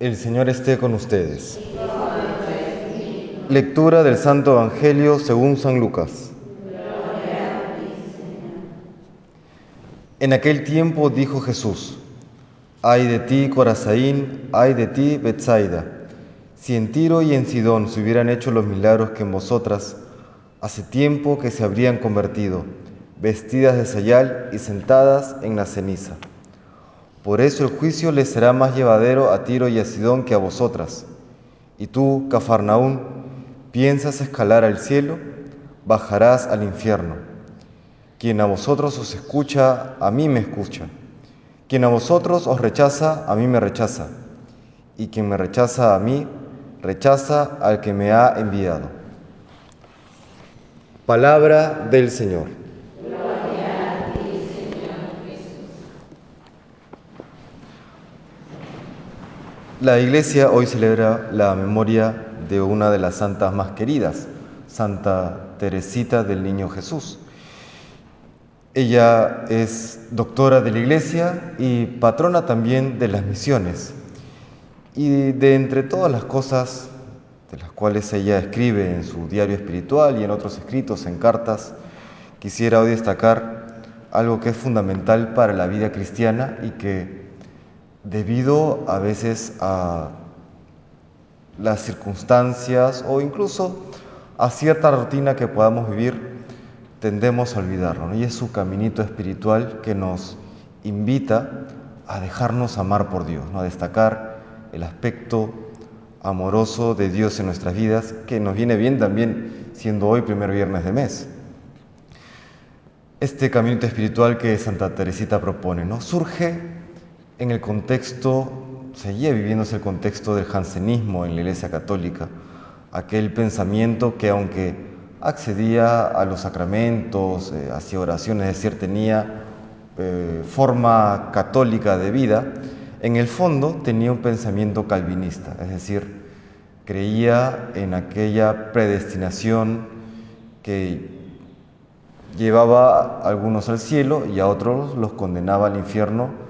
El Señor esté con ustedes. Lectura del Santo Evangelio según San Lucas. En aquel tiempo dijo Jesús, ay de ti, Corazaín, ay de ti, Betsaida, si en Tiro y en Sidón se hubieran hecho los milagros que en vosotras, hace tiempo que se habrían convertido, vestidas de sayal y sentadas en la ceniza. Por eso el juicio les será más llevadero a Tiro y a Sidón que a vosotras. Y tú, Cafarnaún, piensas escalar al cielo, bajarás al infierno. Quien a vosotros os escucha, a mí me escucha. Quien a vosotros os rechaza, a mí me rechaza. Y quien me rechaza a mí, rechaza al que me ha enviado. Palabra del Señor. La iglesia hoy celebra la memoria de una de las santas más queridas, Santa Teresita del Niño Jesús. Ella es doctora de la iglesia y patrona también de las misiones. Y de entre todas las cosas de las cuales ella escribe en su diario espiritual y en otros escritos, en cartas, quisiera hoy destacar algo que es fundamental para la vida cristiana y que debido a veces a las circunstancias o incluso a cierta rutina que podamos vivir, tendemos a olvidarlo. Y es su caminito espiritual que nos invita a dejarnos amar por Dios, ¿no? a destacar el aspecto amoroso de Dios en nuestras vidas, que nos viene bien también siendo hoy primer viernes de mes. Este caminito espiritual que Santa Teresita propone, ¿no? Surge en el contexto, seguía viviéndose el contexto del jansenismo en la Iglesia Católica, aquel pensamiento que aunque accedía a los sacramentos, eh, hacía oraciones, es decir, tenía eh, forma católica de vida, en el fondo tenía un pensamiento calvinista, es decir, creía en aquella predestinación que llevaba a algunos al cielo y a otros los condenaba al infierno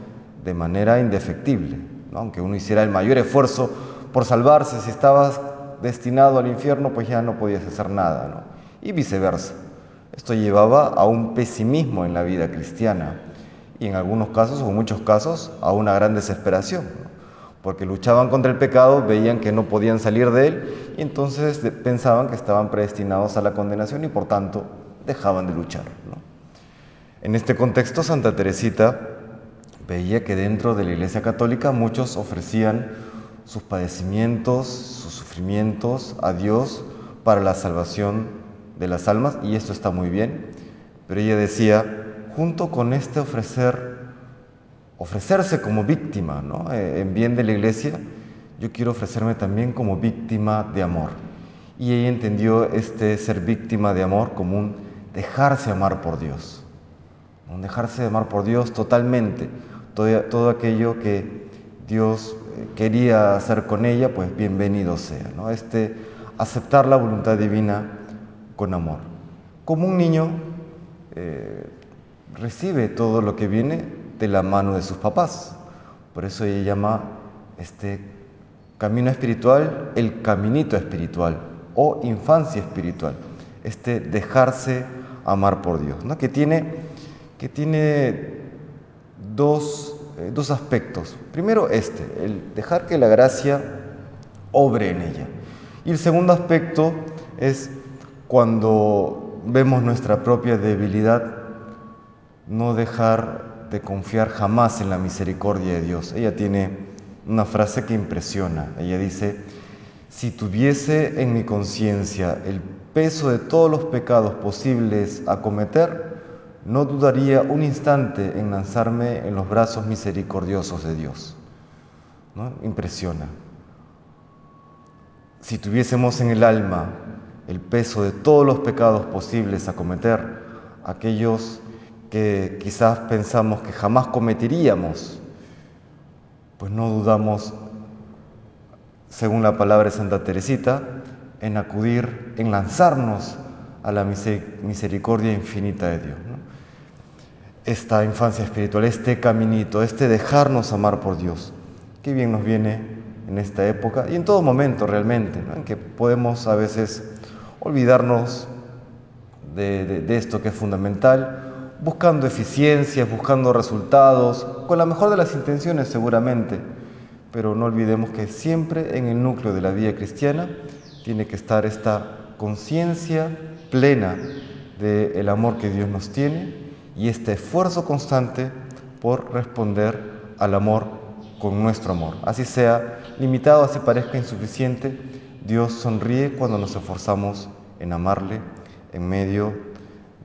de manera indefectible. Aunque uno hiciera el mayor esfuerzo por salvarse, si estabas destinado al infierno, pues ya no podías hacer nada. Y viceversa. Esto llevaba a un pesimismo en la vida cristiana y en algunos casos, o en muchos casos, a una gran desesperación. Porque luchaban contra el pecado, veían que no podían salir de él y entonces pensaban que estaban predestinados a la condenación y por tanto dejaban de luchar. En este contexto, Santa Teresita veía que dentro de la Iglesia Católica muchos ofrecían sus padecimientos, sus sufrimientos a Dios para la salvación de las almas, y esto está muy bien, pero ella decía, junto con este ofrecer, ofrecerse como víctima ¿no? Eh, en bien de la Iglesia, yo quiero ofrecerme también como víctima de amor. Y ella entendió este ser víctima de amor como un dejarse amar por Dios, un dejarse amar por Dios totalmente, todo, aquello que Dios eh, quería hacer con ella, pues bienvenido sea. ¿no? Este, aceptar la voluntad divina con amor. Como un niño eh, recibe todo lo que viene de la mano de sus papás. Por eso ella llama este camino espiritual el caminito espiritual o infancia espiritual. Este dejarse amar por Dios, ¿no? que, tiene, que tiene dos, eh, dos aspectos. Primero este, el dejar que la gracia obre en ella. Y el segundo aspecto es cuando vemos nuestra propia debilidad, no dejar de confiar jamás en la misericordia de Dios. Ella tiene una frase que impresiona. Ella dice, si tuviese en mi conciencia el peso de todos los pecados posibles a cometer, no dudaría un instante en lanzarme en los brazos misericordiosos de Dios. ¿No? Impresiona. Si tuviésemos en el alma el peso de todos los pecados posibles a cometer, aquellos que quizás pensamos que jamás cometeríamos, pues no dudamos, según la palabra de Santa Teresita, en acudir, en lanzarnos a la misericordia infinita de Dios esta infancia espiritual, este caminito, este dejarnos amar por Dios. Qué bien nos viene en esta época y en todo momento realmente, en que podemos a veces olvidarnos de, esto que es fundamental, buscando eficiencias, buscando resultados, con la mejor de las intenciones seguramente, pero no olvidemos que siempre en el núcleo de la vida cristiana tiene que estar esta conciencia plena del amor que Dios nos tiene y este esfuerzo constante por responder al amor con nuestro amor. Así sea limitado, así parezca insuficiente, Dios sonríe cuando nos esforzamos en amarle en medio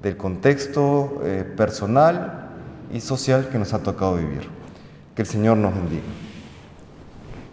del contexto eh, personal y social que nos ha tocado vivir. Que el Señor nos bendiga.